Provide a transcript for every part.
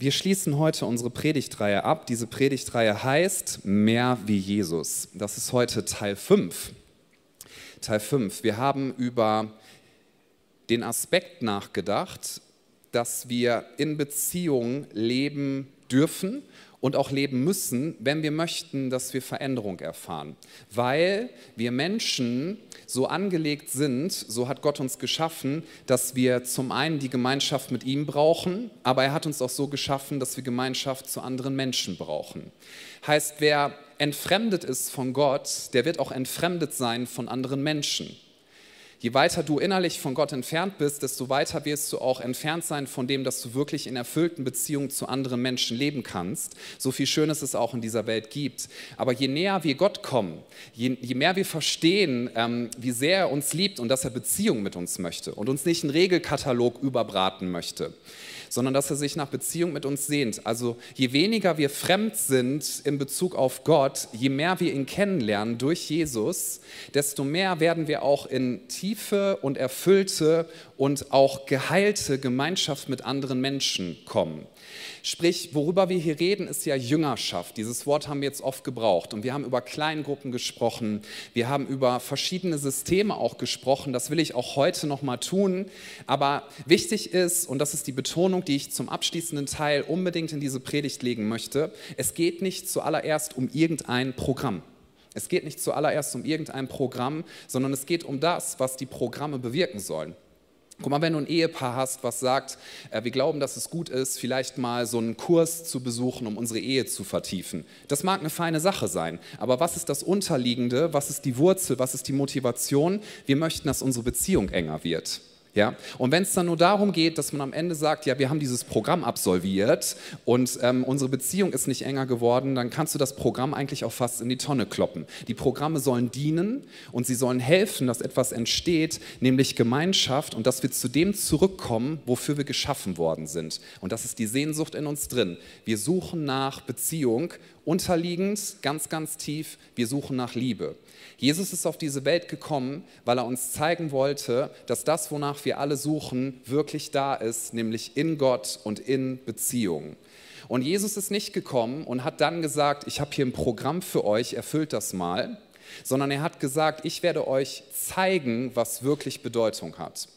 Wir schließen heute unsere Predigtreihe ab. Diese Predigtreihe heißt Mehr wie Jesus. Das ist heute Teil 5. Teil 5. Wir haben über den Aspekt nachgedacht, dass wir in Beziehungen leben dürfen und auch leben müssen, wenn wir möchten, dass wir Veränderung erfahren. Weil wir Menschen so angelegt sind, so hat Gott uns geschaffen, dass wir zum einen die Gemeinschaft mit ihm brauchen, aber er hat uns auch so geschaffen, dass wir Gemeinschaft zu anderen Menschen brauchen. Heißt, wer entfremdet ist von Gott, der wird auch entfremdet sein von anderen Menschen. Je weiter du innerlich von Gott entfernt bist, desto weiter wirst du auch entfernt sein von dem, dass du wirklich in erfüllten Beziehungen zu anderen Menschen leben kannst. So viel Schönes es auch in dieser Welt gibt. Aber je näher wir Gott kommen, je, je mehr wir verstehen, ähm, wie sehr er uns liebt und dass er Beziehung mit uns möchte und uns nicht einen Regelkatalog überbraten möchte, sondern dass er sich nach Beziehung mit uns sehnt. Also je weniger wir fremd sind in Bezug auf Gott, je mehr wir ihn kennenlernen durch Jesus, desto mehr werden wir auch in tiefe und erfüllte und auch geheilte Gemeinschaft mit anderen Menschen kommen. Sprich, worüber wir hier reden, ist ja Jüngerschaft. Dieses Wort haben wir jetzt oft gebraucht. Und wir haben über Kleingruppen gesprochen. Wir haben über verschiedene Systeme auch gesprochen. Das will ich auch heute nochmal tun. Aber wichtig ist, und das ist die Betonung, die ich zum abschließenden Teil unbedingt in diese Predigt legen möchte, es geht nicht zuallererst um irgendein Programm. Es geht nicht zuallererst um irgendein Programm, sondern es geht um das, was die Programme bewirken sollen. Guck mal, wenn du ein Ehepaar hast, was sagt, äh, wir glauben, dass es gut ist, vielleicht mal so einen Kurs zu besuchen, um unsere Ehe zu vertiefen. Das mag eine feine Sache sein, aber was ist das Unterliegende, was ist die Wurzel, was ist die Motivation? Wir möchten, dass unsere Beziehung enger wird. Ja? Und wenn es dann nur darum geht, dass man am Ende sagt, ja, wir haben dieses Programm absolviert und ähm, unsere Beziehung ist nicht enger geworden, dann kannst du das Programm eigentlich auch fast in die Tonne kloppen. Die Programme sollen dienen und sie sollen helfen, dass etwas entsteht, nämlich Gemeinschaft und dass wir zu dem zurückkommen, wofür wir geschaffen worden sind. Und das ist die Sehnsucht in uns drin. Wir suchen nach Beziehung, unterliegend, ganz, ganz tief, wir suchen nach Liebe. Jesus ist auf diese Welt gekommen, weil er uns zeigen wollte, dass das, wonach wir alle suchen, wirklich da ist, nämlich in Gott und in Beziehung. Und Jesus ist nicht gekommen und hat dann gesagt, ich habe hier ein Programm für euch, erfüllt das mal, sondern er hat gesagt, ich werde euch zeigen, was wirklich Bedeutung hat.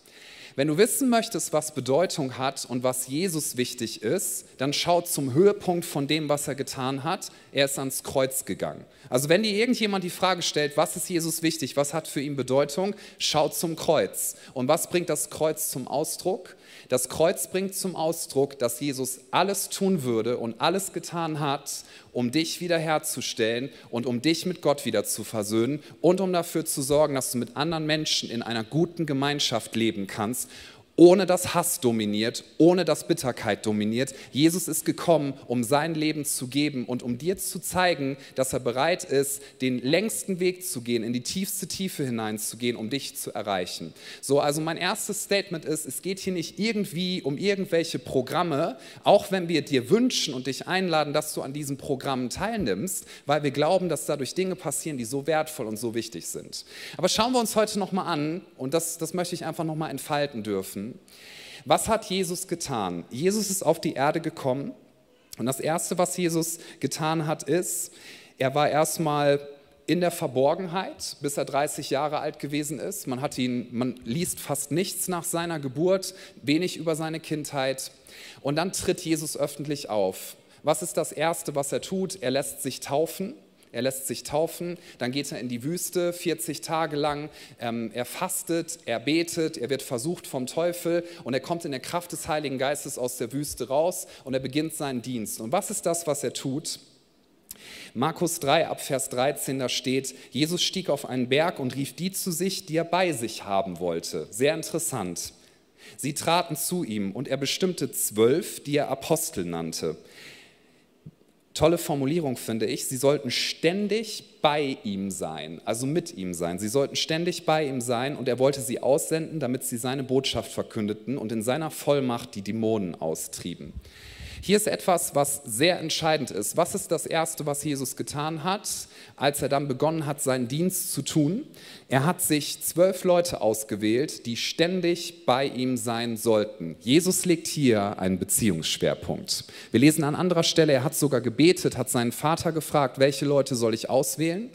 Wenn du wissen möchtest, was Bedeutung hat und was Jesus wichtig ist, dann schau zum Höhepunkt von dem, was er getan hat. Er ist ans Kreuz gegangen. Also wenn dir irgendjemand die Frage stellt, was ist Jesus wichtig, was hat für ihn Bedeutung, schau zum Kreuz. Und was bringt das Kreuz zum Ausdruck? Das Kreuz bringt zum Ausdruck, dass Jesus alles tun würde und alles getan hat, um dich wiederherzustellen und um dich mit Gott wieder zu versöhnen und um dafür zu sorgen, dass du mit anderen Menschen in einer guten Gemeinschaft leben kannst ohne dass Hass dominiert, ohne dass Bitterkeit dominiert. Jesus ist gekommen, um sein Leben zu geben und um dir zu zeigen, dass er bereit ist, den längsten Weg zu gehen, in die tiefste Tiefe hineinzugehen, um dich zu erreichen. So, also mein erstes Statement ist, es geht hier nicht irgendwie um irgendwelche Programme, auch wenn wir dir wünschen und dich einladen, dass du an diesen Programmen teilnimmst, weil wir glauben, dass dadurch Dinge passieren, die so wertvoll und so wichtig sind. Aber schauen wir uns heute nochmal an, und das, das möchte ich einfach nochmal entfalten dürfen was hat Jesus getan? Jesus ist auf die Erde gekommen und das Erste, was Jesus getan hat, ist, er war erstmal in der Verborgenheit, bis er 30 Jahre alt gewesen ist. Man, hat ihn, man liest fast nichts nach seiner Geburt, wenig über seine Kindheit. Und dann tritt Jesus öffentlich auf. Was ist das Erste, was er tut? Er lässt sich taufen er lässt sich taufen, dann geht er in die Wüste 40 Tage lang, ähm, er fastet, er betet, er wird versucht vom Teufel und er kommt in der Kraft des Heiligen Geistes aus der Wüste raus und er beginnt seinen Dienst. Und was ist das, was er tut? Markus 3 ab Vers 13, da steht, Jesus stieg auf einen Berg und rief die zu sich, die er bei sich haben wollte. Sehr interessant. Sie traten zu ihm und er bestimmte zwölf, die er Apostel nannte tolle Formulierung finde ich, sie sollten ständig bei ihm sein, also mit ihm sein. Sie sollten ständig bei ihm sein und er wollte sie aussenden, damit sie seine Botschaft verkündeten und in seiner Vollmacht die Dämonen austrieben. Hier ist etwas, was sehr entscheidend ist. Was ist das Erste, was Jesus getan hat, als er dann begonnen hat, seinen Dienst zu tun? Er hat sich zwölf Leute ausgewählt, die ständig bei ihm sein sollten. Jesus legt hier einen Beziehungsschwerpunkt. Wir lesen an anderer Stelle, er hat sogar gebetet, hat seinen Vater gefragt, welche Leute soll ich auswählen?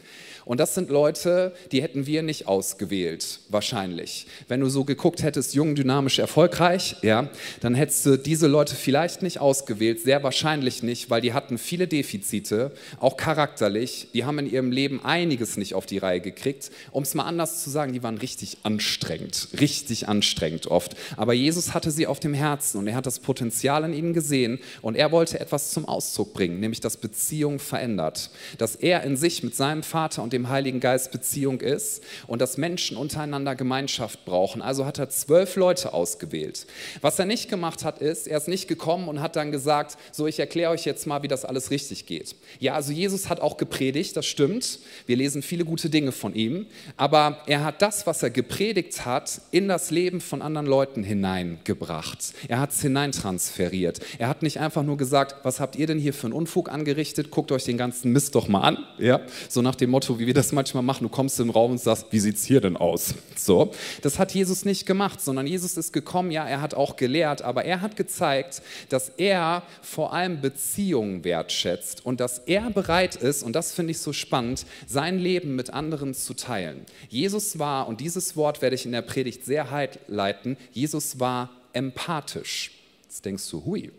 Und das sind Leute, die hätten wir nicht ausgewählt, wahrscheinlich. Wenn du so geguckt hättest, jung, dynamisch, erfolgreich, ja, dann hättest du diese Leute vielleicht nicht ausgewählt, sehr wahrscheinlich nicht, weil die hatten viele Defizite, auch charakterlich. Die haben in ihrem Leben einiges nicht auf die Reihe gekriegt. Um es mal anders zu sagen, die waren richtig anstrengend, richtig anstrengend oft. Aber Jesus hatte sie auf dem Herzen und er hat das Potenzial in ihnen gesehen und er wollte etwas zum Ausdruck bringen, nämlich dass Beziehung verändert. Dass er in sich mit seinem Vater und dem dem Heiligen Geist Beziehung ist und dass Menschen untereinander Gemeinschaft brauchen. Also hat er zwölf Leute ausgewählt. Was er nicht gemacht hat, ist, er ist nicht gekommen und hat dann gesagt, so ich erkläre euch jetzt mal, wie das alles richtig geht. Ja, also Jesus hat auch gepredigt, das stimmt. Wir lesen viele gute Dinge von ihm, aber er hat das, was er gepredigt hat, in das Leben von anderen Leuten hineingebracht. Er hat es hineintransferiert. Er hat nicht einfach nur gesagt, was habt ihr denn hier für einen Unfug angerichtet? Guckt euch den ganzen Mist doch mal an. Ja, so nach dem Motto, wie wir das manchmal machen. Du kommst im Raum und sagst, wie sieht es hier denn aus? So, das hat Jesus nicht gemacht, sondern Jesus ist gekommen, ja, er hat auch gelehrt, aber er hat gezeigt, dass er vor allem Beziehungen wertschätzt und dass er bereit ist, und das finde ich so spannend, sein Leben mit anderen zu teilen. Jesus war, und dieses Wort werde ich in der Predigt sehr leiten, Jesus war empathisch. Jetzt denkst du, hui,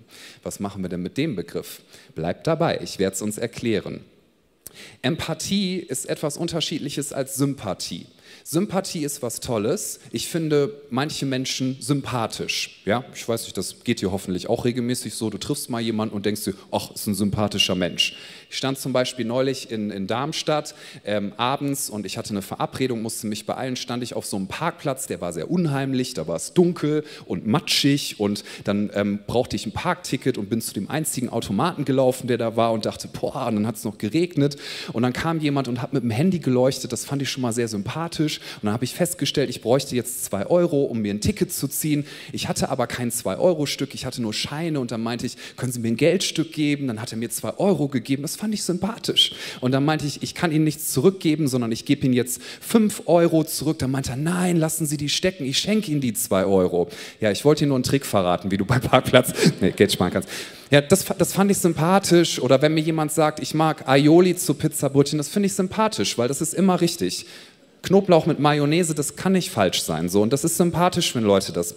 was machen wir denn mit dem Begriff? Bleib dabei, ich werde es uns erklären. Empathie ist etwas Unterschiedliches als Sympathie. Sympathie ist was Tolles. Ich finde manche Menschen sympathisch. Ja, ich weiß nicht, das geht dir hoffentlich auch regelmäßig so. Du triffst mal jemanden und denkst dir, ach, ist ein sympathischer Mensch. Ich stand zum Beispiel neulich in, in Darmstadt ähm, abends und ich hatte eine Verabredung, musste mich beeilen, stand ich auf so einem Parkplatz, der war sehr unheimlich, da war es dunkel und matschig und dann ähm, brauchte ich ein Parkticket und bin zu dem einzigen Automaten gelaufen, der da war und dachte, boah, und dann hat es noch geregnet und dann kam jemand und hat mit dem Handy geleuchtet, das fand ich schon mal sehr sympathisch und dann habe ich festgestellt, ich bräuchte jetzt zwei Euro, um mir ein Ticket zu ziehen. Ich hatte aber kein Zwei-Euro-Stück, ich hatte nur Scheine und dann meinte ich, können Sie mir ein Geldstück geben? Dann hat er mir zwei Euro gegeben, das fand ich sympathisch. Und dann meinte ich, ich kann Ihnen nichts zurückgeben, sondern ich gebe Ihnen jetzt fünf Euro zurück. Dann meinte er, nein, lassen Sie die stecken, ich schenke Ihnen die zwei Euro. Ja, ich wollte Ihnen nur einen Trick verraten, wie du bei Parkplatz nee, Geld sparen kannst. Ja, das, das fand ich sympathisch. Oder wenn mir jemand sagt, ich mag Aioli zu Pizzabrötchen, das finde ich sympathisch, weil das ist immer richtig. Knoblauch mit Mayonnaise, das kann nicht falsch sein. So. Und das ist sympathisch, wenn Leute das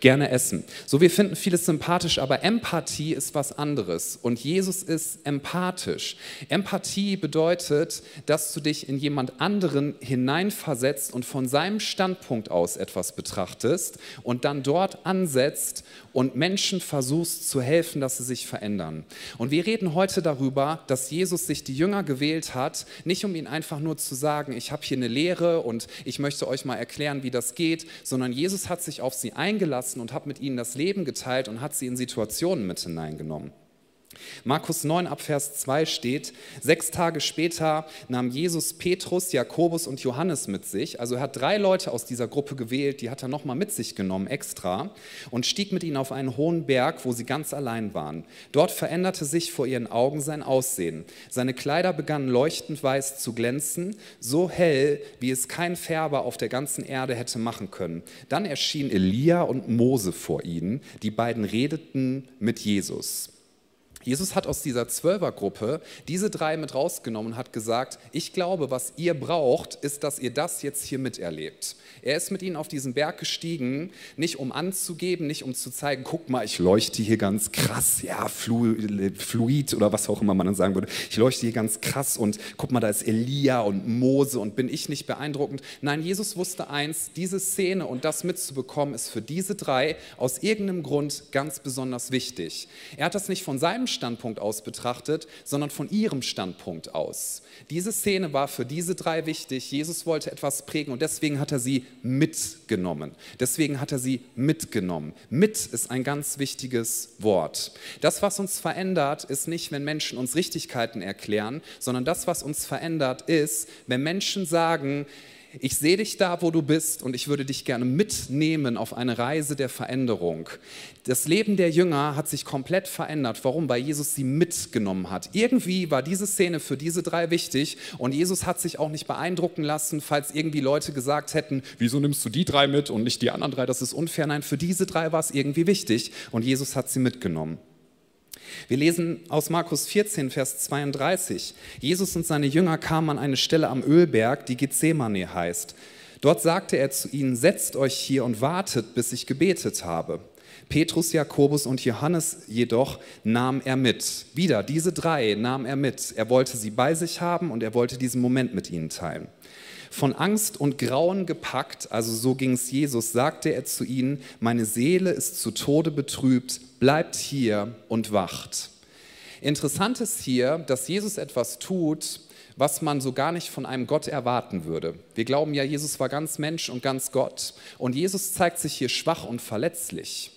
gerne essen. So, wir finden vieles sympathisch, aber Empathie ist was anderes. Und Jesus ist empathisch. Empathie bedeutet, dass du dich in jemand anderen hineinversetzt und von seinem Standpunkt aus etwas betrachtest und dann dort ansetzt und Menschen versuchst zu helfen, dass sie sich verändern. Und wir reden heute darüber, dass Jesus sich die Jünger gewählt hat, nicht um ihnen einfach nur zu sagen, ich habe hier eine Lehre, Lehre und ich möchte euch mal erklären, wie das geht, sondern Jesus hat sich auf sie eingelassen und hat mit ihnen das Leben geteilt und hat sie in Situationen mit hineingenommen. Markus 9 ab Vers 2 steht, sechs Tage später nahm Jesus Petrus, Jakobus und Johannes mit sich. Also er hat drei Leute aus dieser Gruppe gewählt, die hat er nochmal mit sich genommen extra und stieg mit ihnen auf einen hohen Berg, wo sie ganz allein waren. Dort veränderte sich vor ihren Augen sein Aussehen. Seine Kleider begannen leuchtend weiß zu glänzen, so hell, wie es kein Färber auf der ganzen Erde hätte machen können. Dann erschien Elia und Mose vor ihnen. Die beiden redeten mit Jesus. Jesus hat aus dieser Zwölfergruppe diese drei mit rausgenommen und hat gesagt, ich glaube, was ihr braucht, ist, dass ihr das jetzt hier miterlebt. Er ist mit ihnen auf diesen Berg gestiegen, nicht um anzugeben, nicht um zu zeigen, guck mal, ich leuchte hier ganz krass, ja, fluid oder was auch immer man dann sagen würde. Ich leuchte hier ganz krass und guck mal, da ist Elia und Mose und bin ich nicht beeindruckend. Nein, Jesus wusste eins, diese Szene und das mitzubekommen ist für diese drei aus irgendeinem Grund ganz besonders wichtig. Er hat das nicht von seinem Standpunkt aus betrachtet, sondern von ihrem Standpunkt aus. Diese Szene war für diese drei wichtig. Jesus wollte etwas prägen und deswegen hat er sie mitgenommen. Deswegen hat er sie mitgenommen. Mit ist ein ganz wichtiges Wort. Das, was uns verändert, ist nicht, wenn Menschen uns Richtigkeiten erklären, sondern das, was uns verändert, ist, wenn Menschen sagen, ich sehe dich da, wo du bist und ich würde dich gerne mitnehmen auf eine Reise der Veränderung. Das Leben der Jünger hat sich komplett verändert. Warum? Weil Jesus sie mitgenommen hat. Irgendwie war diese Szene für diese drei wichtig und Jesus hat sich auch nicht beeindrucken lassen, falls irgendwie Leute gesagt hätten, wieso nimmst du die drei mit und nicht die anderen drei, das ist unfair. Nein, für diese drei war es irgendwie wichtig und Jesus hat sie mitgenommen. Wir lesen aus Markus 14, Vers 32. Jesus und seine Jünger kamen an eine Stelle am Ölberg, die Gethsemane heißt. Dort sagte er zu ihnen, setzt euch hier und wartet, bis ich gebetet habe. Petrus, Jakobus und Johannes jedoch nahm er mit. Wieder, diese drei nahm er mit. Er wollte sie bei sich haben und er wollte diesen Moment mit ihnen teilen. Von Angst und Grauen gepackt, also so ging es Jesus, sagte er zu ihnen, meine Seele ist zu Tode betrübt, bleibt hier und wacht. Interessant ist hier, dass Jesus etwas tut, was man so gar nicht von einem Gott erwarten würde. Wir glauben ja, Jesus war ganz Mensch und ganz Gott. Und Jesus zeigt sich hier schwach und verletzlich.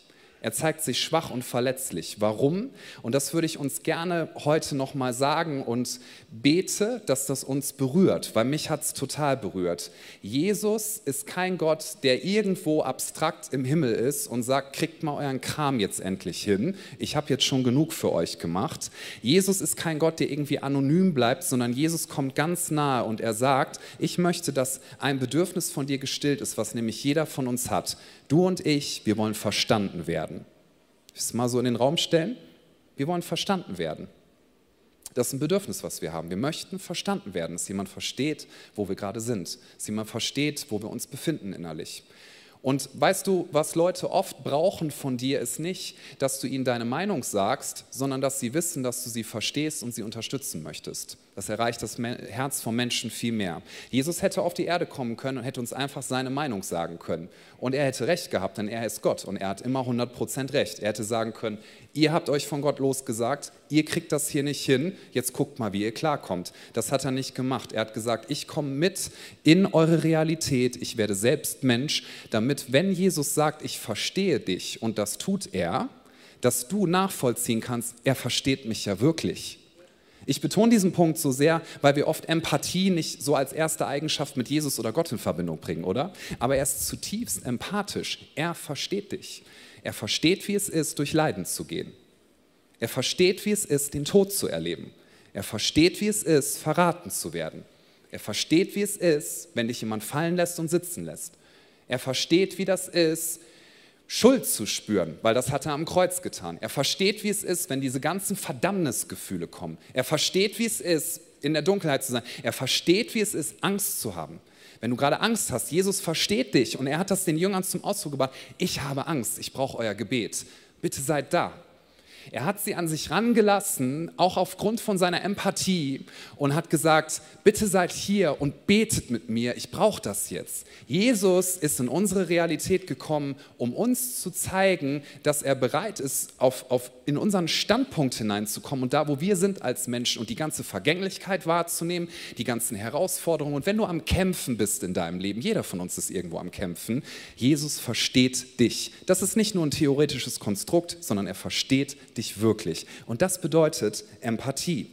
Er zeigt sich schwach und verletzlich. Warum? Und das würde ich uns gerne heute nochmal sagen und bete, dass das uns berührt, weil mich hat es total berührt. Jesus ist kein Gott, der irgendwo abstrakt im Himmel ist und sagt, kriegt mal euren Kram jetzt endlich hin. Ich habe jetzt schon genug für euch gemacht. Jesus ist kein Gott, der irgendwie anonym bleibt, sondern Jesus kommt ganz nahe und er sagt, ich möchte, dass ein Bedürfnis von dir gestillt ist, was nämlich jeder von uns hat. Du und ich, wir wollen verstanden werden. Das mal so in den Raum stellen. Wir wollen verstanden werden. Das ist ein Bedürfnis, was wir haben. Wir möchten verstanden werden, dass jemand versteht, wo wir gerade sind, dass jemand versteht, wo wir uns befinden innerlich. Und weißt du, was Leute oft brauchen von dir, ist nicht, dass du ihnen deine Meinung sagst, sondern dass sie wissen, dass du sie verstehst und sie unterstützen möchtest. Das erreicht das Herz vom Menschen viel mehr. Jesus hätte auf die Erde kommen können und hätte uns einfach seine Meinung sagen können. Und er hätte recht gehabt, denn er ist Gott und er hat immer 100% recht. Er hätte sagen können, ihr habt euch von Gott losgesagt, ihr kriegt das hier nicht hin, jetzt guckt mal, wie ihr klarkommt. Das hat er nicht gemacht. Er hat gesagt, ich komme mit in eure Realität, ich werde selbst Mensch, damit, wenn Jesus sagt, ich verstehe dich, und das tut er, dass du nachvollziehen kannst, er versteht mich ja wirklich. Ich betone diesen Punkt so sehr, weil wir oft Empathie nicht so als erste Eigenschaft mit Jesus oder Gott in Verbindung bringen, oder? Aber er ist zutiefst empathisch. Er versteht dich. Er versteht, wie es ist, durch Leiden zu gehen. Er versteht, wie es ist, den Tod zu erleben. Er versteht, wie es ist, verraten zu werden. Er versteht, wie es ist, wenn dich jemand fallen lässt und sitzen lässt. Er versteht, wie das ist, Schuld zu spüren, weil das hat er am Kreuz getan. Er versteht, wie es ist, wenn diese ganzen Verdammnisgefühle kommen. Er versteht, wie es ist, in der Dunkelheit zu sein. Er versteht, wie es ist, Angst zu haben. Wenn du gerade Angst hast, Jesus versteht dich und er hat das den Jüngern zum Ausdruck gebracht. Ich habe Angst, ich brauche euer Gebet. Bitte seid da. Er hat sie an sich rangelassen, auch aufgrund von seiner Empathie und hat gesagt, bitte seid hier und betet mit mir, ich brauche das jetzt. Jesus ist in unsere Realität gekommen, um uns zu zeigen, dass er bereit ist, auf, auf, in unseren Standpunkt hineinzukommen und da, wo wir sind als Menschen und die ganze Vergänglichkeit wahrzunehmen, die ganzen Herausforderungen. Und wenn du am Kämpfen bist in deinem Leben, jeder von uns ist irgendwo am Kämpfen, Jesus versteht dich. Das ist nicht nur ein theoretisches Konstrukt, sondern er versteht dich wirklich. Und das bedeutet Empathie.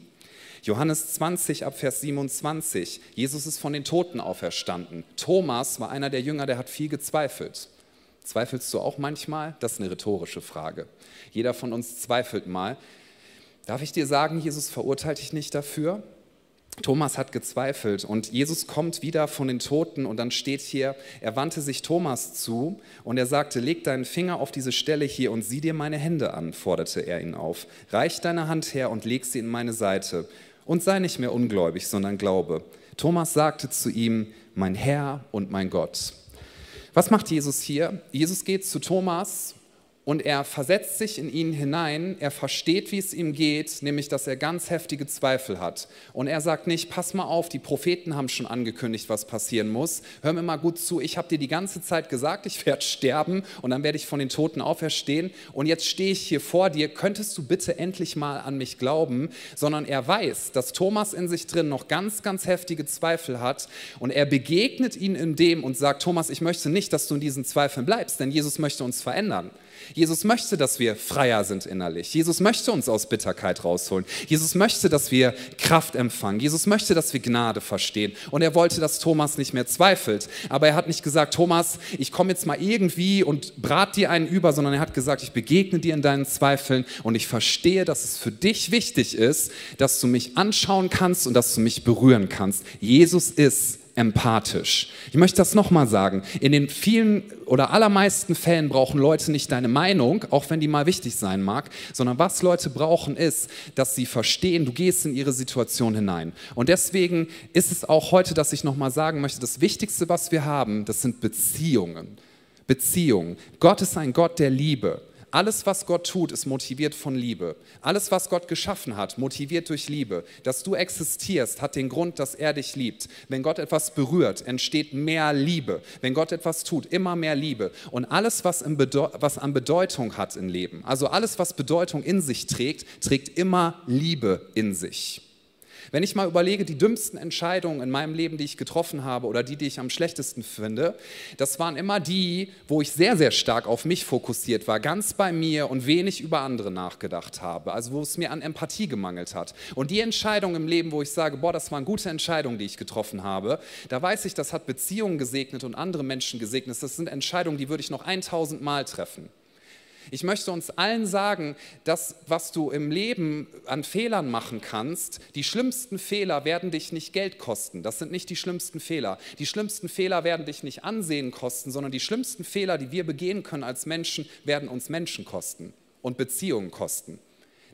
Johannes 20 ab Vers 27. Jesus ist von den Toten auferstanden. Thomas war einer der Jünger, der hat viel gezweifelt. Zweifelst du auch manchmal? Das ist eine rhetorische Frage. Jeder von uns zweifelt mal. Darf ich dir sagen, Jesus verurteilt dich nicht dafür? Thomas hat gezweifelt und Jesus kommt wieder von den Toten und dann steht hier, er wandte sich Thomas zu und er sagte, leg deinen Finger auf diese Stelle hier und sieh dir meine Hände an, forderte er ihn auf. Reich deine Hand her und leg sie in meine Seite und sei nicht mehr ungläubig, sondern glaube. Thomas sagte zu ihm, mein Herr und mein Gott. Was macht Jesus hier? Jesus geht zu Thomas und er versetzt sich in ihn hinein, er versteht, wie es ihm geht, nämlich dass er ganz heftige Zweifel hat. Und er sagt nicht, pass mal auf, die Propheten haben schon angekündigt, was passieren muss. Hör mir mal gut zu, ich habe dir die ganze Zeit gesagt, ich werde sterben und dann werde ich von den Toten auferstehen. Und jetzt stehe ich hier vor dir, könntest du bitte endlich mal an mich glauben? Sondern er weiß, dass Thomas in sich drin noch ganz, ganz heftige Zweifel hat und er begegnet ihn in dem und sagt, Thomas, ich möchte nicht, dass du in diesen Zweifeln bleibst, denn Jesus möchte uns verändern. Jesus möchte, dass wir freier sind innerlich. Jesus möchte uns aus Bitterkeit rausholen. Jesus möchte, dass wir Kraft empfangen. Jesus möchte, dass wir Gnade verstehen. Und er wollte, dass Thomas nicht mehr zweifelt. Aber er hat nicht gesagt, Thomas, ich komme jetzt mal irgendwie und brat dir einen über, sondern er hat gesagt, ich begegne dir in deinen Zweifeln und ich verstehe, dass es für dich wichtig ist, dass du mich anschauen kannst und dass du mich berühren kannst. Jesus ist empathisch. Ich möchte das nochmal sagen. In den vielen oder allermeisten Fällen brauchen Leute nicht deine Meinung, auch wenn die mal wichtig sein mag, sondern was Leute brauchen ist, dass sie verstehen, du gehst in ihre Situation hinein. Und deswegen ist es auch heute, dass ich nochmal sagen möchte, das Wichtigste, was wir haben, das sind Beziehungen. Beziehungen. Gott ist ein Gott der Liebe. Alles, was Gott tut, ist motiviert von Liebe. Alles, was Gott geschaffen hat, motiviert durch Liebe. Dass du existierst, hat den Grund, dass er dich liebt. Wenn Gott etwas berührt, entsteht mehr Liebe. Wenn Gott etwas tut, immer mehr Liebe. Und alles, was, was an Bedeutung hat im Leben, also alles, was Bedeutung in sich trägt, trägt immer Liebe in sich. Wenn ich mal überlege, die dümmsten Entscheidungen in meinem Leben, die ich getroffen habe oder die, die ich am schlechtesten finde, das waren immer die, wo ich sehr, sehr stark auf mich fokussiert war, ganz bei mir und wenig über andere nachgedacht habe. Also wo es mir an Empathie gemangelt hat. Und die Entscheidung im Leben, wo ich sage, boah, das waren gute Entscheidungen, die ich getroffen habe, da weiß ich, das hat Beziehungen gesegnet und andere Menschen gesegnet. Das sind Entscheidungen, die würde ich noch 1000 Mal treffen. Ich möchte uns allen sagen, dass was du im Leben an Fehlern machen kannst, die schlimmsten Fehler werden dich nicht Geld kosten. Das sind nicht die schlimmsten Fehler. Die schlimmsten Fehler werden dich nicht Ansehen kosten, sondern die schlimmsten Fehler, die wir begehen können als Menschen, werden uns Menschen kosten und Beziehungen kosten.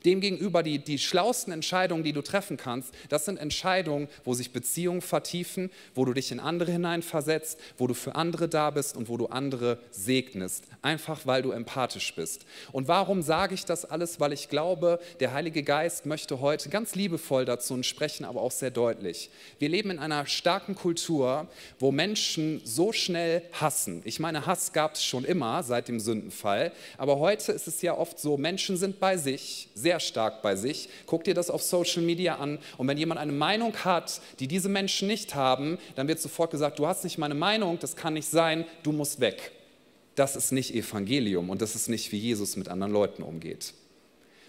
Demgegenüber die, die schlausten Entscheidungen, die du treffen kannst, das sind Entscheidungen, wo sich Beziehungen vertiefen, wo du dich in andere hineinversetzt, wo du für andere da bist und wo du andere segnest. Einfach weil du empathisch bist. Und warum sage ich das alles? Weil ich glaube, der Heilige Geist möchte heute ganz liebevoll dazu sprechen, aber auch sehr deutlich. Wir leben in einer starken Kultur, wo Menschen so schnell hassen. Ich meine, Hass gab es schon immer seit dem Sündenfall, aber heute ist es ja oft so, Menschen sind bei sich, sehr sehr stark bei sich. Guck dir das auf Social Media an. Und wenn jemand eine Meinung hat, die diese Menschen nicht haben, dann wird sofort gesagt, du hast nicht meine Meinung, das kann nicht sein, du musst weg. Das ist nicht Evangelium und das ist nicht, wie Jesus mit anderen Leuten umgeht.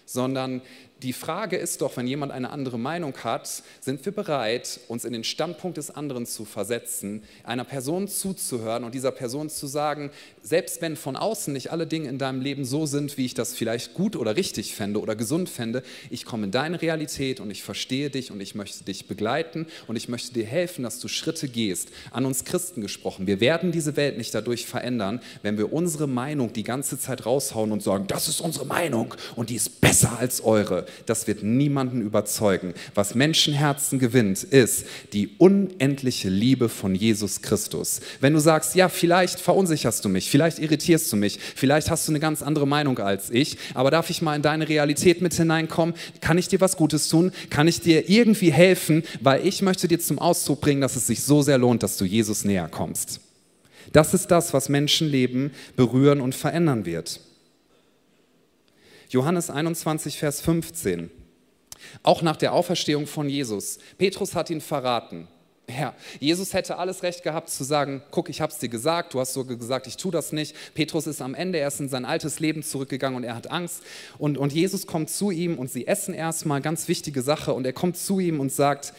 Sondern die Frage ist doch, wenn jemand eine andere Meinung hat, sind wir bereit, uns in den Standpunkt des anderen zu versetzen, einer Person zuzuhören und dieser Person zu sagen, selbst wenn von außen nicht alle Dinge in deinem Leben so sind, wie ich das vielleicht gut oder richtig fände oder gesund fände, ich komme in deine Realität und ich verstehe dich und ich möchte dich begleiten und ich möchte dir helfen, dass du Schritte gehst. An uns Christen gesprochen, wir werden diese Welt nicht dadurch verändern, wenn wir unsere Meinung die ganze Zeit raushauen und sagen, das ist unsere Meinung und die ist besser als eure das wird niemanden überzeugen. Was Menschenherzen gewinnt, ist die unendliche Liebe von Jesus Christus. Wenn du sagst, ja, vielleicht verunsicherst du mich, vielleicht irritierst du mich, vielleicht hast du eine ganz andere Meinung als ich, aber darf ich mal in deine Realität mit hineinkommen? Kann ich dir was Gutes tun? Kann ich dir irgendwie helfen? Weil ich möchte dir zum Ausdruck bringen, dass es sich so sehr lohnt, dass du Jesus näher kommst. Das ist das, was Menschenleben berühren und verändern wird. Johannes 21, Vers 15. Auch nach der Auferstehung von Jesus. Petrus hat ihn verraten. Ja, Jesus hätte alles Recht gehabt zu sagen, guck, ich habe es dir gesagt, du hast sogar gesagt, ich tue das nicht. Petrus ist am Ende erst in sein altes Leben zurückgegangen und er hat Angst. Und, und Jesus kommt zu ihm und sie essen erstmal, ganz wichtige Sache. Und er kommt zu ihm und sagt,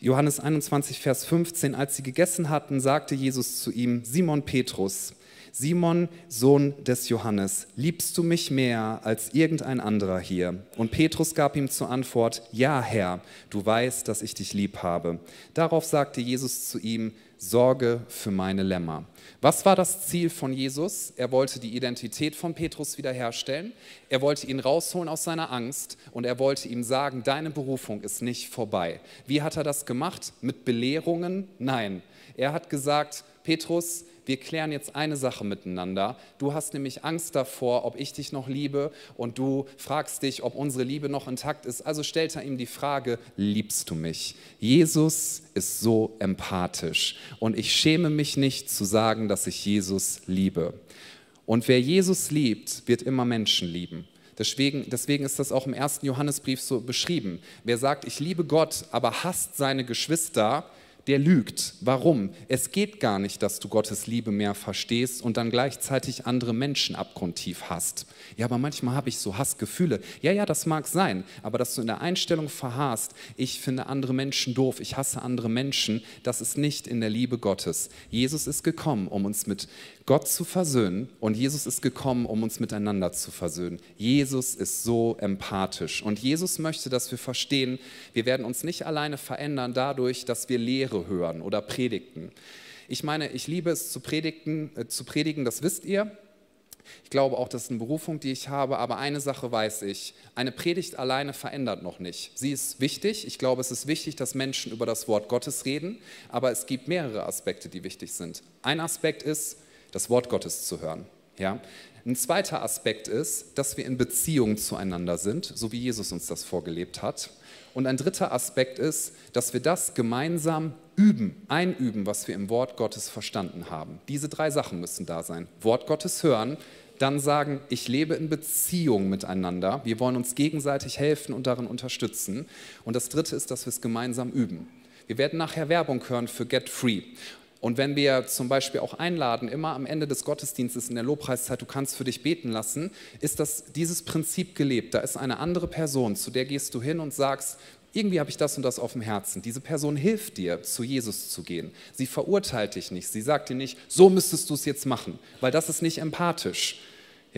Johannes 21, Vers 15, als sie gegessen hatten, sagte Jesus zu ihm, Simon Petrus, Simon, Sohn des Johannes, liebst du mich mehr als irgendein anderer hier? Und Petrus gab ihm zur Antwort, ja Herr, du weißt, dass ich dich lieb habe. Darauf sagte Jesus zu ihm, Sorge für meine Lämmer. Was war das Ziel von Jesus? Er wollte die Identität von Petrus wiederherstellen. Er wollte ihn rausholen aus seiner Angst und er wollte ihm sagen, deine Berufung ist nicht vorbei. Wie hat er das gemacht? Mit Belehrungen? Nein. Er hat gesagt, Petrus, wir klären jetzt eine Sache miteinander. Du hast nämlich Angst davor, ob ich dich noch liebe und du fragst dich, ob unsere Liebe noch intakt ist. Also stellt er ihm die Frage, liebst du mich? Jesus ist so empathisch und ich schäme mich nicht zu sagen, dass ich Jesus liebe. Und wer Jesus liebt, wird immer Menschen lieben. Deswegen, deswegen, ist das auch im ersten Johannesbrief so beschrieben. Wer sagt, ich liebe Gott, aber hasst seine Geschwister, der lügt. Warum? Es geht gar nicht, dass du Gottes Liebe mehr verstehst und dann gleichzeitig andere Menschen abgrundtief hast. Ja, aber manchmal habe ich so Hassgefühle. Ja, ja, das mag sein, aber dass du in der Einstellung verharrst, ich finde andere Menschen doof, ich hasse andere Menschen, das ist nicht in der Liebe Gottes. Jesus ist gekommen, um uns mit Gott zu versöhnen und Jesus ist gekommen, um uns miteinander zu versöhnen. Jesus ist so empathisch und Jesus möchte, dass wir verstehen, wir werden uns nicht alleine verändern dadurch, dass wir Lehre hören oder predigten. Ich meine, ich liebe es zu predigen, äh, zu predigen, das wisst ihr. Ich glaube auch, das ist eine Berufung, die ich habe, aber eine Sache weiß ich. Eine Predigt alleine verändert noch nicht. Sie ist wichtig. Ich glaube, es ist wichtig, dass Menschen über das Wort Gottes reden, aber es gibt mehrere Aspekte, die wichtig sind. Ein Aspekt ist, das Wort Gottes zu hören. Ja? Ein zweiter Aspekt ist, dass wir in Beziehung zueinander sind, so wie Jesus uns das vorgelebt hat. Und ein dritter Aspekt ist, dass wir das gemeinsam üben, einüben, was wir im Wort Gottes verstanden haben. Diese drei Sachen müssen da sein. Wort Gottes hören, dann sagen, ich lebe in Beziehung miteinander. Wir wollen uns gegenseitig helfen und darin unterstützen. Und das dritte ist, dass wir es gemeinsam üben. Wir werden nachher Werbung hören für Get Free. Und wenn wir zum Beispiel auch einladen, immer am Ende des Gottesdienstes in der Lobpreiszeit, du kannst für dich beten lassen, ist das dieses Prinzip gelebt. Da ist eine andere Person, zu der gehst du hin und sagst, irgendwie habe ich das und das auf dem Herzen. Diese Person hilft dir, zu Jesus zu gehen. Sie verurteilt dich nicht. Sie sagt dir nicht, so müsstest du es jetzt machen, weil das ist nicht empathisch.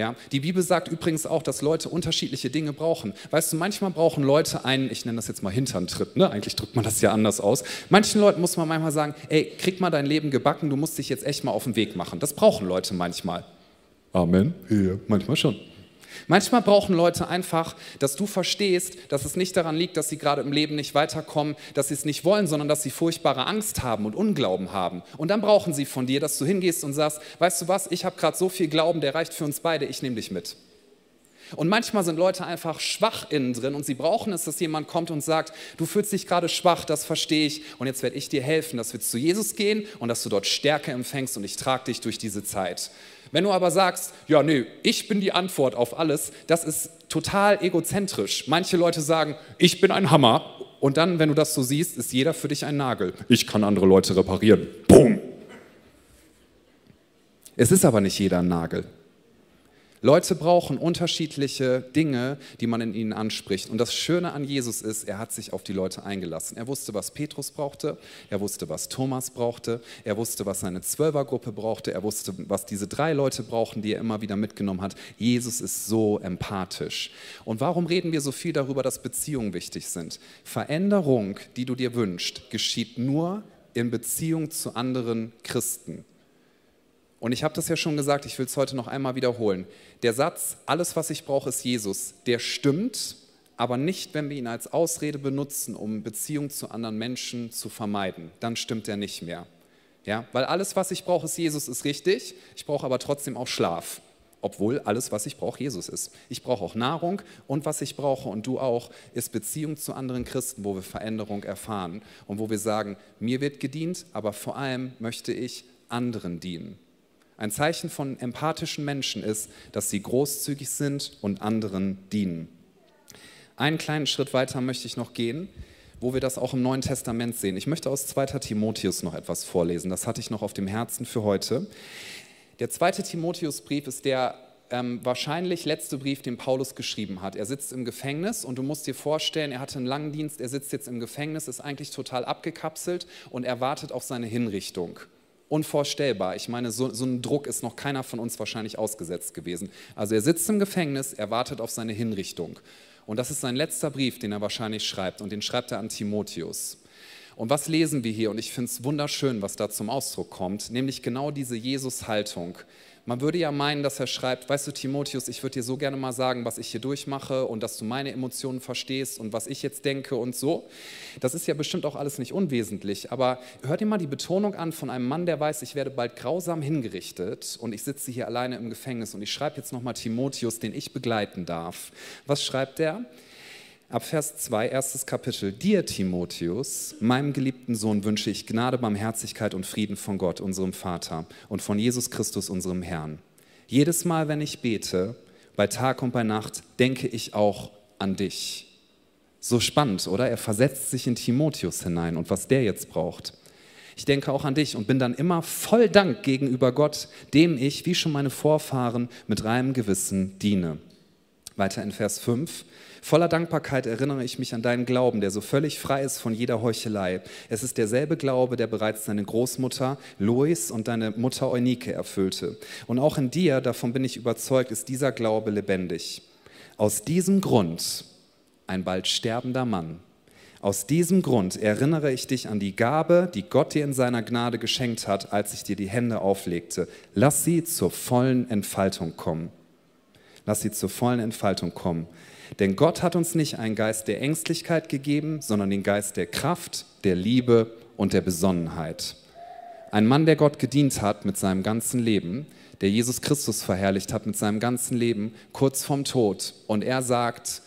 Ja, die Bibel sagt übrigens auch, dass Leute unterschiedliche Dinge brauchen. Weißt du, manchmal brauchen Leute einen, ich nenne das jetzt mal Hinterntritt, ne? eigentlich drückt man das ja anders aus. Manchen Leuten muss man manchmal sagen, ey, krieg mal dein Leben gebacken, du musst dich jetzt echt mal auf den Weg machen. Das brauchen Leute manchmal. Amen. Ja, manchmal schon. Manchmal brauchen Leute einfach, dass du verstehst, dass es nicht daran liegt, dass sie gerade im Leben nicht weiterkommen, dass sie es nicht wollen, sondern dass sie furchtbare Angst haben und Unglauben haben. Und dann brauchen sie von dir, dass du hingehst und sagst, weißt du was, ich habe gerade so viel Glauben, der reicht für uns beide, ich nehme dich mit. Und manchmal sind Leute einfach schwach innen drin und sie brauchen es, dass jemand kommt und sagt, du fühlst dich gerade schwach, das verstehe ich und jetzt werde ich dir helfen, dass wir zu Jesus gehen und dass du dort Stärke empfängst und ich trage dich durch diese Zeit. Wenn du aber sagst, ja, nee, ich bin die Antwort auf alles, das ist total egozentrisch. Manche Leute sagen, ich bin ein Hammer. Und dann, wenn du das so siehst, ist jeder für dich ein Nagel. Ich kann andere Leute reparieren. Boom. Es ist aber nicht jeder ein Nagel. Leute brauchen unterschiedliche Dinge, die man in ihnen anspricht. Und das Schöne an Jesus ist, er hat sich auf die Leute eingelassen. Er wusste, was Petrus brauchte, er wusste, was Thomas brauchte, er wusste, was seine Zwölfergruppe brauchte, er wusste, was diese drei Leute brauchen, die er immer wieder mitgenommen hat. Jesus ist so empathisch. Und warum reden wir so viel darüber, dass Beziehungen wichtig sind? Veränderung, die du dir wünschst, geschieht nur in Beziehung zu anderen Christen. Und ich habe das ja schon gesagt, ich will es heute noch einmal wiederholen. Der Satz, alles was ich brauche ist Jesus, der stimmt, aber nicht, wenn wir ihn als Ausrede benutzen, um Beziehung zu anderen Menschen zu vermeiden. Dann stimmt er nicht mehr. Ja? Weil alles, was ich brauche, ist Jesus, ist richtig. Ich brauche aber trotzdem auch Schlaf. Obwohl alles, was ich brauche, Jesus ist. Ich brauche auch Nahrung und was ich brauche und du auch, ist Beziehung zu anderen Christen, wo wir Veränderung erfahren und wo wir sagen, mir wird gedient, aber vor allem möchte ich anderen dienen. Ein Zeichen von empathischen Menschen ist, dass sie großzügig sind und anderen dienen. Einen kleinen Schritt weiter möchte ich noch gehen, wo wir das auch im Neuen Testament sehen. Ich möchte aus 2. Timotheus noch etwas vorlesen. Das hatte ich noch auf dem Herzen für heute. Der zweite Timotheusbrief ist der ähm, wahrscheinlich letzte Brief, den Paulus geschrieben hat. Er sitzt im Gefängnis und du musst dir vorstellen, er hatte einen langen Dienst, er sitzt jetzt im Gefängnis, ist eigentlich total abgekapselt und er wartet auf seine Hinrichtung unvorstellbar. Ich meine, so, so ein Druck ist noch keiner von uns wahrscheinlich ausgesetzt gewesen. Also er sitzt im Gefängnis, er wartet auf seine Hinrichtung. Und das ist sein letzter Brief, den er wahrscheinlich schreibt. Und den schreibt er an Timotheus. Und was lesen wir hier? Und ich finde es wunderschön, was da zum Ausdruck kommt, nämlich genau diese Jesus-Haltung. Man würde ja meinen, dass er schreibt, weißt du Timotheus, ich würde dir so gerne mal sagen, was ich hier durchmache und dass du meine Emotionen verstehst und was ich jetzt denke und so. Das ist ja bestimmt auch alles nicht unwesentlich, aber hör dir mal die Betonung an von einem Mann, der weiß, ich werde bald grausam hingerichtet und ich sitze hier alleine im Gefängnis und ich schreibe jetzt nochmal Timotheus, den ich begleiten darf. Was schreibt er? Ab Vers 2, erstes Kapitel. Dir, Timotheus, meinem geliebten Sohn, wünsche ich Gnade, Barmherzigkeit und Frieden von Gott, unserem Vater, und von Jesus Christus, unserem Herrn. Jedes Mal, wenn ich bete, bei Tag und bei Nacht, denke ich auch an dich. So spannend, oder? Er versetzt sich in Timotheus hinein und was der jetzt braucht. Ich denke auch an dich und bin dann immer voll Dank gegenüber Gott, dem ich, wie schon meine Vorfahren, mit reinem Gewissen diene. Weiter in Vers 5. Voller Dankbarkeit erinnere ich mich an deinen Glauben, der so völlig frei ist von jeder Heuchelei. Es ist derselbe Glaube, der bereits deine Großmutter Lois und deine Mutter Eunike erfüllte. Und auch in dir, davon bin ich überzeugt, ist dieser Glaube lebendig. Aus diesem Grund, ein bald sterbender Mann, aus diesem Grund erinnere ich dich an die Gabe, die Gott dir in seiner Gnade geschenkt hat, als ich dir die Hände auflegte. Lass sie zur vollen Entfaltung kommen. Lass sie zur vollen Entfaltung kommen. Denn Gott hat uns nicht einen Geist der Ängstlichkeit gegeben, sondern den Geist der Kraft, der Liebe und der Besonnenheit. Ein Mann, der Gott gedient hat mit seinem ganzen Leben, der Jesus Christus verherrlicht hat mit seinem ganzen Leben, kurz vorm Tod. Und er sagt,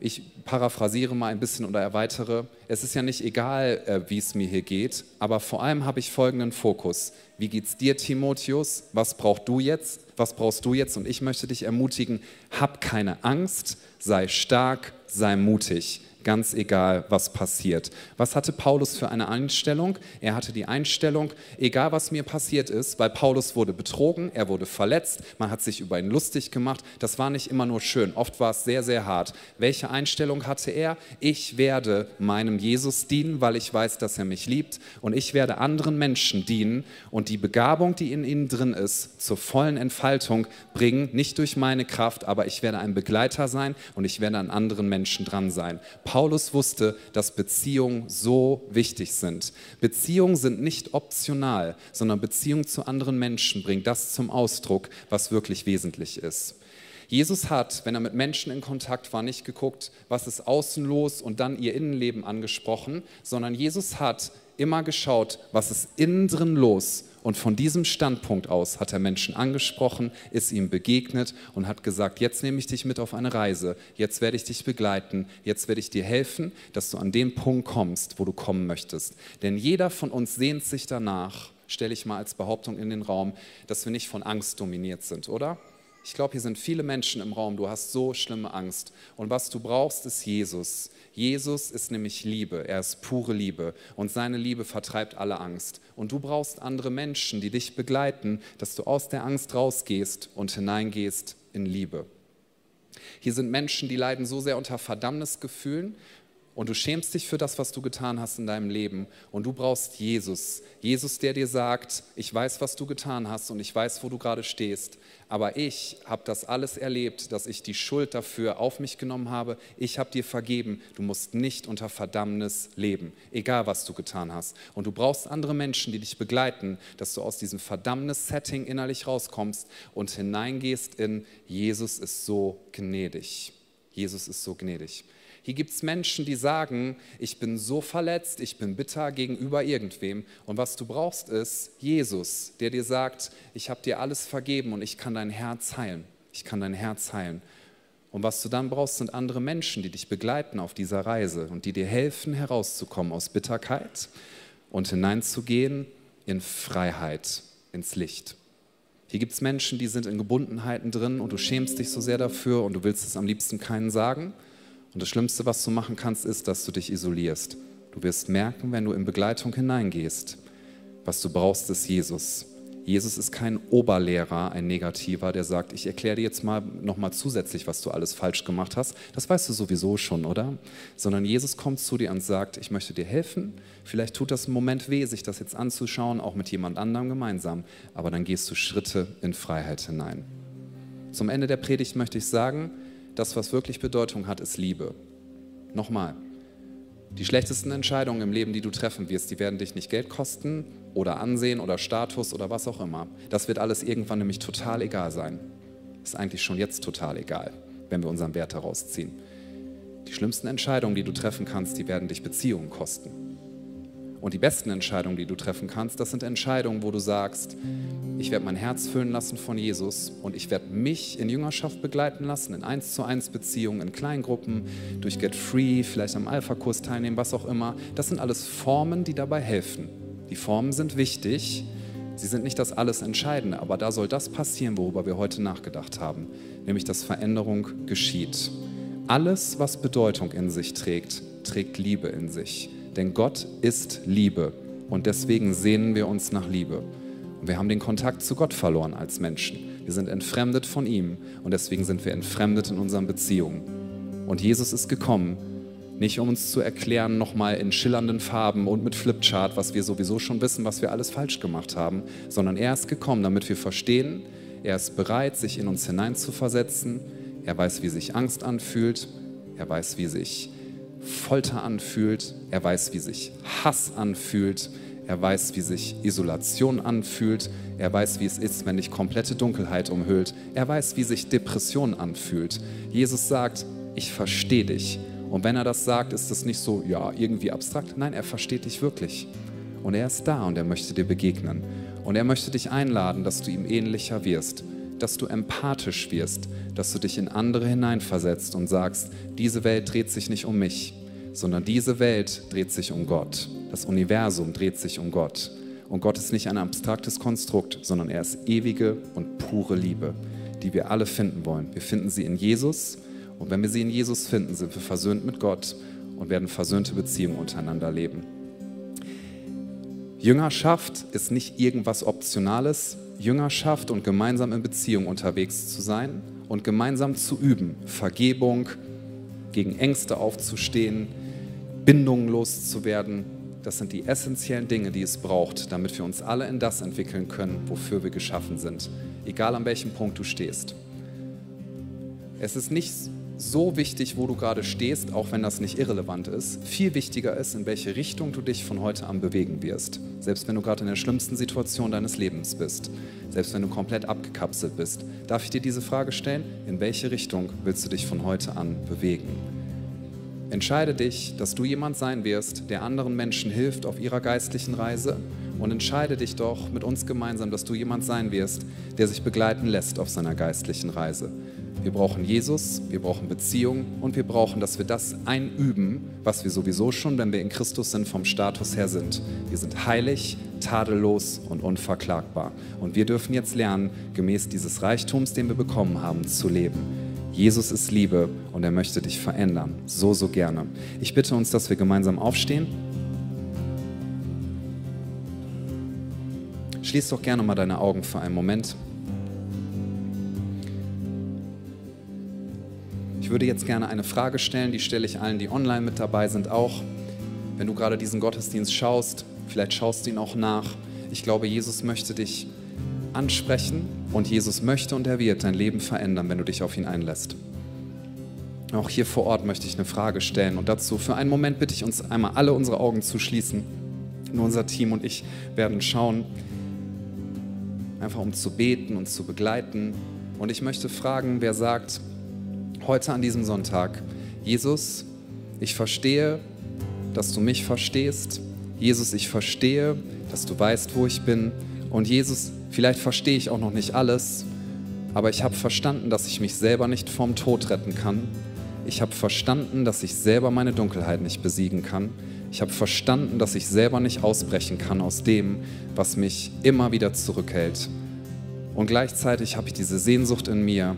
ich paraphrasiere mal ein bisschen oder erweitere, es ist ja nicht egal, äh, wie es mir hier geht, aber vor allem habe ich folgenden Fokus. Wie geht's dir, Timotheus? Was brauchst du jetzt? Was brauchst du jetzt? Und ich möchte dich ermutigen, hab keine Angst, sei stark, sei mutig ganz egal, was passiert. Was hatte Paulus für eine Einstellung? Er hatte die Einstellung, egal was mir passiert ist, weil Paulus wurde betrogen, er wurde verletzt, man hat sich über ihn lustig gemacht. Das war nicht immer nur schön, oft war es sehr, sehr hart. Welche Einstellung hatte er? Ich werde meinem Jesus dienen, weil ich weiß, dass er mich liebt und ich werde anderen Menschen dienen und die Begabung, die in ihnen drin ist, zur vollen Entfaltung bringen, nicht durch meine Kraft, aber ich werde ein Begleiter sein und ich werde an anderen Menschen dran sein. Paulus wusste, dass Beziehungen so wichtig sind. Beziehungen sind nicht optional, sondern Beziehungen zu anderen Menschen bringt das zum Ausdruck, was wirklich wesentlich ist. Jesus hat, wenn er mit Menschen in Kontakt war, nicht geguckt, was ist außen los und dann ihr Innenleben angesprochen, sondern Jesus hat immer geschaut, was ist innen drin los und von diesem Standpunkt aus hat er Menschen angesprochen, ist ihm begegnet und hat gesagt, jetzt nehme ich dich mit auf eine Reise, jetzt werde ich dich begleiten, jetzt werde ich dir helfen, dass du an den Punkt kommst, wo du kommen möchtest. Denn jeder von uns sehnt sich danach, stelle ich mal als Behauptung in den Raum, dass wir nicht von Angst dominiert sind, oder? Ich glaube, hier sind viele Menschen im Raum, du hast so schlimme Angst. Und was du brauchst, ist Jesus. Jesus ist nämlich Liebe, er ist pure Liebe und seine Liebe vertreibt alle Angst. Und du brauchst andere Menschen, die dich begleiten, dass du aus der Angst rausgehst und hineingehst in Liebe. Hier sind Menschen, die leiden so sehr unter Verdammnisgefühlen und du schämst dich für das, was du getan hast in deinem Leben und du brauchst Jesus. Jesus, der dir sagt, ich weiß, was du getan hast und ich weiß, wo du gerade stehst, aber ich habe das alles erlebt, dass ich die Schuld dafür auf mich genommen habe. Ich habe dir vergeben. Du musst nicht unter Verdammnis leben, egal was du getan hast. Und du brauchst andere Menschen, die dich begleiten, dass du aus diesem Verdammnis-Setting innerlich rauskommst und hineingehst in Jesus ist so gnädig. Jesus ist so gnädig. Hier gibt es Menschen, die sagen, ich bin so verletzt, ich bin bitter gegenüber irgendwem. Und was du brauchst, ist Jesus, der dir sagt, ich habe dir alles vergeben und ich kann dein Herz heilen. Ich kann dein Herz heilen. Und was du dann brauchst, sind andere Menschen, die dich begleiten auf dieser Reise und die dir helfen, herauszukommen aus Bitterkeit und hineinzugehen in Freiheit, ins Licht. Hier gibt es Menschen, die sind in Gebundenheiten drin und du schämst dich so sehr dafür und du willst es am liebsten keinen sagen. Und das Schlimmste, was du machen kannst, ist, dass du dich isolierst. Du wirst merken, wenn du in Begleitung hineingehst, was du brauchst, ist Jesus. Jesus ist kein Oberlehrer, ein Negativer, der sagt, ich erkläre dir jetzt mal nochmal zusätzlich, was du alles falsch gemacht hast. Das weißt du sowieso schon, oder? Sondern Jesus kommt zu dir und sagt, ich möchte dir helfen. Vielleicht tut das im Moment weh, sich das jetzt anzuschauen, auch mit jemand anderem gemeinsam. Aber dann gehst du Schritte in Freiheit hinein. Zum Ende der Predigt möchte ich sagen, das, was wirklich Bedeutung hat, ist Liebe. Nochmal, die schlechtesten Entscheidungen im Leben, die du treffen wirst, die werden dich nicht Geld kosten oder Ansehen oder Status oder was auch immer. Das wird alles irgendwann nämlich total egal sein. Ist eigentlich schon jetzt total egal, wenn wir unseren Wert herausziehen. Die schlimmsten Entscheidungen, die du treffen kannst, die werden dich Beziehungen kosten. Und die besten Entscheidungen, die du treffen kannst, das sind Entscheidungen, wo du sagst, ich werde mein Herz füllen lassen von Jesus und ich werde mich in Jüngerschaft begleiten lassen, in eins zu eins Beziehungen, in Kleingruppen, durch Get Free, vielleicht am Alpha-Kurs teilnehmen, was auch immer. Das sind alles Formen, die dabei helfen. Die Formen sind wichtig, sie sind nicht das alles Entscheidende, aber da soll das passieren, worüber wir heute nachgedacht haben, nämlich dass Veränderung geschieht. Alles, was Bedeutung in sich trägt, trägt Liebe in sich. Denn Gott ist Liebe. Und deswegen sehnen wir uns nach Liebe. Und wir haben den Kontakt zu Gott verloren als Menschen. Wir sind entfremdet von ihm und deswegen sind wir entfremdet in unseren Beziehungen. Und Jesus ist gekommen, nicht um uns zu erklären, nochmal in schillernden Farben und mit Flipchart, was wir sowieso schon wissen, was wir alles falsch gemacht haben, sondern er ist gekommen, damit wir verstehen, er ist bereit, sich in uns hineinzuversetzen. Er weiß, wie sich Angst anfühlt. Er weiß, wie sich Folter anfühlt. Er weiß, wie sich Hass anfühlt. Er weiß, wie sich Isolation anfühlt. Er weiß, wie es ist, wenn dich komplette Dunkelheit umhüllt. Er weiß, wie sich Depression anfühlt. Jesus sagt, ich verstehe dich. Und wenn er das sagt, ist das nicht so, ja, irgendwie abstrakt. Nein, er versteht dich wirklich. Und er ist da und er möchte dir begegnen. Und er möchte dich einladen, dass du ihm ähnlicher wirst, dass du empathisch wirst, dass du dich in andere hineinversetzt und sagst, diese Welt dreht sich nicht um mich, sondern diese Welt dreht sich um Gott. Das Universum dreht sich um Gott. Und Gott ist nicht ein abstraktes Konstrukt, sondern er ist ewige und pure Liebe, die wir alle finden wollen. Wir finden sie in Jesus und wenn wir sie in Jesus finden, sind wir versöhnt mit Gott und werden versöhnte Beziehungen untereinander leben. Jüngerschaft ist nicht irgendwas Optionales. Jüngerschaft und gemeinsam in Beziehung unterwegs zu sein und gemeinsam zu üben, Vergebung, gegen Ängste aufzustehen, Bindungen loszuwerden, das sind die essentiellen Dinge, die es braucht, damit wir uns alle in das entwickeln können, wofür wir geschaffen sind, egal an welchem Punkt du stehst. Es ist nicht so wichtig, wo du gerade stehst, auch wenn das nicht irrelevant ist. Viel wichtiger ist, in welche Richtung du dich von heute an bewegen wirst. Selbst wenn du gerade in der schlimmsten Situation deines Lebens bist. Selbst wenn du komplett abgekapselt bist. Darf ich dir diese Frage stellen? In welche Richtung willst du dich von heute an bewegen? Entscheide dich, dass du jemand sein wirst, der anderen Menschen hilft auf ihrer geistlichen Reise. Und entscheide dich doch mit uns gemeinsam, dass du jemand sein wirst, der sich begleiten lässt auf seiner geistlichen Reise. Wir brauchen Jesus, wir brauchen Beziehung und wir brauchen, dass wir das einüben, was wir sowieso schon, wenn wir in Christus sind, vom Status her sind. Wir sind heilig, tadellos und unverklagbar. Und wir dürfen jetzt lernen, gemäß dieses Reichtums, den wir bekommen haben, zu leben. Jesus ist Liebe und er möchte dich verändern. So, so gerne. Ich bitte uns, dass wir gemeinsam aufstehen. Schließ doch gerne mal deine Augen für einen Moment. Ich würde jetzt gerne eine Frage stellen, die stelle ich allen, die online mit dabei sind, auch. Wenn du gerade diesen Gottesdienst schaust, vielleicht schaust du ihn auch nach. Ich glaube, Jesus möchte dich ansprechen und Jesus möchte und er wird dein Leben verändern, wenn du dich auf ihn einlässt. Auch hier vor Ort möchte ich eine Frage stellen und dazu für einen Moment bitte ich uns einmal alle unsere Augen zu schließen. Nur unser Team und ich werden schauen, einfach um zu beten und zu begleiten. Und ich möchte fragen, wer sagt, heute an diesem Sonntag, Jesus, ich verstehe, dass du mich verstehst. Jesus, ich verstehe, dass du weißt, wo ich bin. Und Jesus, vielleicht verstehe ich auch noch nicht alles, aber ich habe verstanden, dass ich mich selber nicht vom Tod retten kann. Ich habe verstanden, dass ich selber meine Dunkelheit nicht besiegen kann. Ich habe verstanden, dass ich selber nicht ausbrechen kann aus dem, was mich immer wieder zurückhält. Und gleichzeitig habe ich diese Sehnsucht in mir,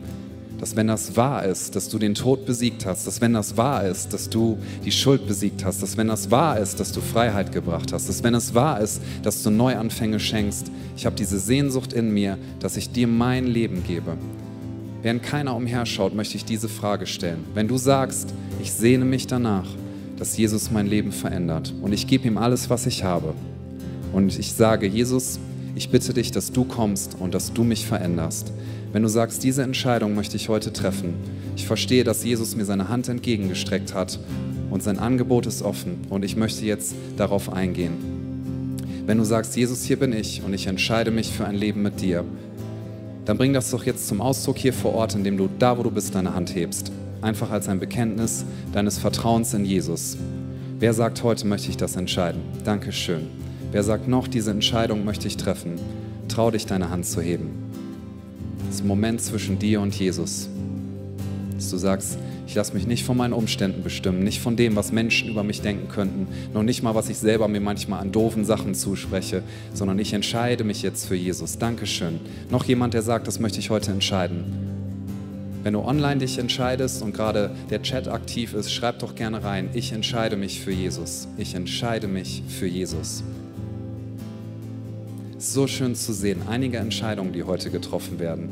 dass wenn das wahr ist, dass du den Tod besiegt hast, dass wenn das wahr ist, dass du die Schuld besiegt hast, dass wenn das wahr ist, dass du Freiheit gebracht hast, dass wenn es wahr ist, dass du Neuanfänge schenkst. Ich habe diese Sehnsucht in mir, dass ich dir mein Leben gebe. Während keiner umherschaut, möchte ich diese Frage stellen. Wenn du sagst, ich sehne mich danach, dass Jesus mein Leben verändert und ich gebe ihm alles, was ich habe. Und ich sage, Jesus, ich bitte dich, dass du kommst und dass du mich veränderst. Wenn du sagst, diese Entscheidung möchte ich heute treffen, ich verstehe, dass Jesus mir seine Hand entgegengestreckt hat und sein Angebot ist offen und ich möchte jetzt darauf eingehen. Wenn du sagst, Jesus, hier bin ich und ich entscheide mich für ein Leben mit dir, dann bring das doch jetzt zum Ausdruck hier vor Ort, indem du da, wo du bist, deine Hand hebst. Einfach als ein Bekenntnis deines Vertrauens in Jesus. Wer sagt, heute möchte ich das entscheiden? Dankeschön. Wer sagt noch, diese Entscheidung möchte ich treffen? Trau dich, deine Hand zu heben. Ein Moment zwischen dir und Jesus. Dass du sagst, ich lasse mich nicht von meinen Umständen bestimmen, nicht von dem, was Menschen über mich denken könnten, noch nicht mal, was ich selber mir manchmal an doofen Sachen zuspreche, sondern ich entscheide mich jetzt für Jesus. Dankeschön. Noch jemand, der sagt, das möchte ich heute entscheiden. Wenn du online dich entscheidest und gerade der Chat aktiv ist, schreib doch gerne rein, ich entscheide mich für Jesus. Ich entscheide mich für Jesus. So schön zu sehen. Einige Entscheidungen, die heute getroffen werden.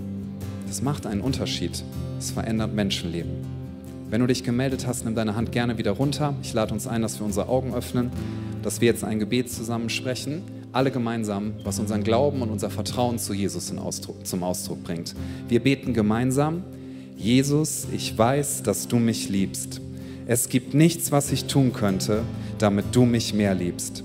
Das macht einen Unterschied. Es verändert Menschenleben. Wenn du dich gemeldet hast, nimm deine Hand gerne wieder runter. Ich lade uns ein, dass wir unsere Augen öffnen, dass wir jetzt ein Gebet zusammen sprechen. Alle gemeinsam, was unseren Glauben und unser Vertrauen zu Jesus Ausdruck, zum Ausdruck bringt. Wir beten gemeinsam. Jesus, ich weiß, dass du mich liebst. Es gibt nichts, was ich tun könnte, damit du mich mehr liebst.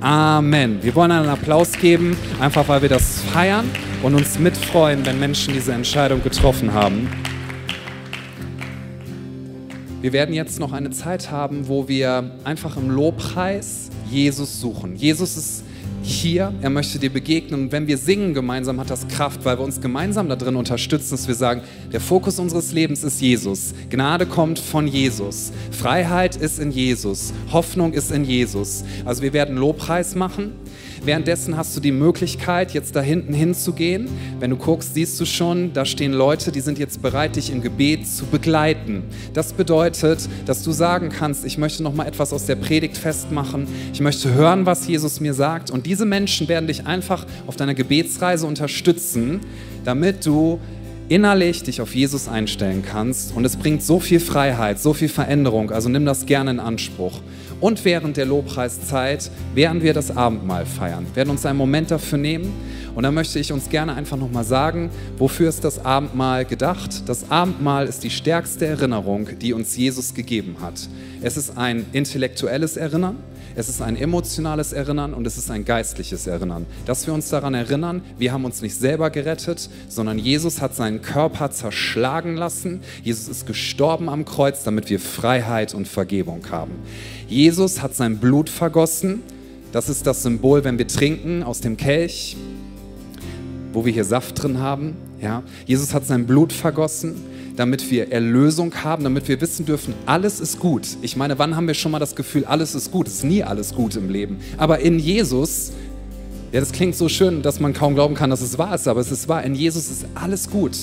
Amen. Wir wollen einen Applaus geben, einfach weil wir das feiern und uns mitfreuen, wenn Menschen diese Entscheidung getroffen haben. Wir werden jetzt noch eine Zeit haben, wo wir einfach im Lobpreis Jesus suchen. Jesus ist hier, er möchte dir begegnen. Und wenn wir singen gemeinsam, hat das Kraft, weil wir uns gemeinsam darin unterstützen, dass wir sagen, der Fokus unseres Lebens ist Jesus. Gnade kommt von Jesus. Freiheit ist in Jesus. Hoffnung ist in Jesus. Also wir werden Lobpreis machen. Währenddessen hast du die Möglichkeit, jetzt da hinten hinzugehen. Wenn du guckst, siehst du schon, da stehen Leute, die sind jetzt bereit, dich im Gebet zu begleiten. Das bedeutet, dass du sagen kannst, ich möchte noch mal etwas aus der Predigt festmachen. Ich möchte hören, was Jesus mir sagt. Und diese Menschen werden dich einfach auf deiner Gebetsreise unterstützen, damit du innerlich dich auf Jesus einstellen kannst. Und es bringt so viel Freiheit, so viel Veränderung. Also nimm das gerne in Anspruch und während der Lobpreiszeit werden wir das Abendmahl feiern. Werden uns einen Moment dafür nehmen und dann möchte ich uns gerne einfach nochmal sagen, wofür ist das Abendmahl gedacht? Das Abendmahl ist die stärkste Erinnerung, die uns Jesus gegeben hat. Es ist ein intellektuelles Erinnern, es ist ein emotionales Erinnern und es ist ein geistliches Erinnern. Dass wir uns daran erinnern, wir haben uns nicht selber gerettet, sondern Jesus hat seinen Körper zerschlagen lassen. Jesus ist gestorben am Kreuz, damit wir Freiheit und Vergebung haben. Jesus hat sein Blut vergossen. Das ist das Symbol, wenn wir trinken aus dem Kelch, wo wir hier Saft drin haben. Ja? Jesus hat sein Blut vergossen, damit wir Erlösung haben, damit wir wissen dürfen, alles ist gut. Ich meine, wann haben wir schon mal das Gefühl, alles ist gut? Es ist nie alles gut im Leben. Aber in Jesus, ja, das klingt so schön, dass man kaum glauben kann, dass es wahr ist, aber es ist wahr. In Jesus ist alles gut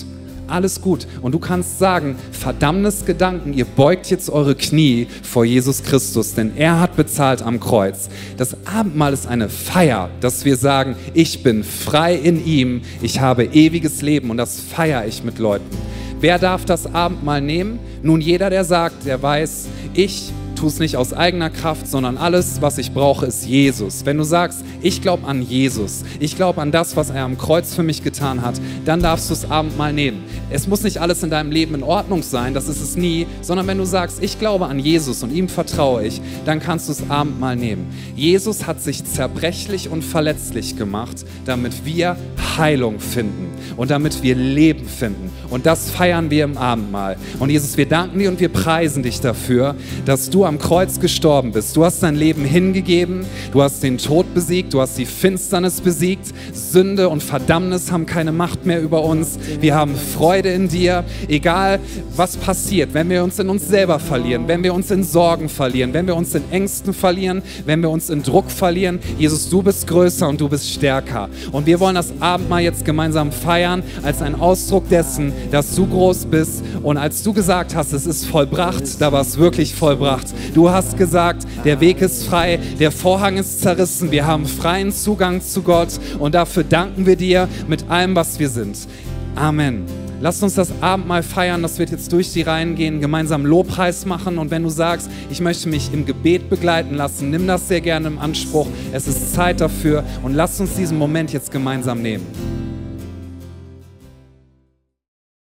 alles gut. Und du kannst sagen, Verdammnisgedanken, ihr beugt jetzt eure Knie vor Jesus Christus, denn er hat bezahlt am Kreuz. Das Abendmahl ist eine Feier, dass wir sagen, ich bin frei in ihm, ich habe ewiges Leben und das feiere ich mit Leuten. Wer darf das Abendmahl nehmen? Nun jeder, der sagt, der weiß, ich tue es nicht aus eigener Kraft, sondern alles, was ich brauche, ist Jesus. Wenn du sagst, ich glaube an Jesus, ich glaube an das, was er am Kreuz für mich getan hat, dann darfst du das Abendmahl nehmen. Es muss nicht alles in deinem Leben in Ordnung sein, das ist es nie, sondern wenn du sagst, ich glaube an Jesus und ihm vertraue ich, dann kannst du das Abendmahl nehmen. Jesus hat sich zerbrechlich und verletzlich gemacht, damit wir Heilung finden und damit wir Leben finden. Und das feiern wir im Abendmahl. Und Jesus, wir danken dir und wir preisen dich dafür, dass du am Kreuz gestorben bist. Du hast dein Leben hingegeben, du hast den Tod besiegt, du hast die Finsternis besiegt. Sünde und Verdammnis haben keine Macht mehr über uns. Wir haben Freude in dir, egal was passiert, wenn wir uns in uns selber verlieren, wenn wir uns in Sorgen verlieren, wenn wir uns in Ängsten verlieren, wenn wir uns in Druck verlieren. Jesus, du bist größer und du bist stärker. Und wir wollen das Abendmahl jetzt gemeinsam feiern als ein Ausdruck dessen, dass du groß bist. Und als du gesagt hast, es ist vollbracht, da war es wirklich vollbracht. Du hast gesagt, der Weg ist frei, der Vorhang ist zerrissen, wir haben freien Zugang zu Gott und dafür danken wir dir mit allem, was wir sind. Amen. Lasst uns das Abendmahl feiern, das wird jetzt durch die Reihen gehen, gemeinsam Lobpreis machen und wenn du sagst, ich möchte mich im Gebet begleiten lassen, nimm das sehr gerne im Anspruch. Es ist Zeit dafür und lasst uns diesen Moment jetzt gemeinsam nehmen.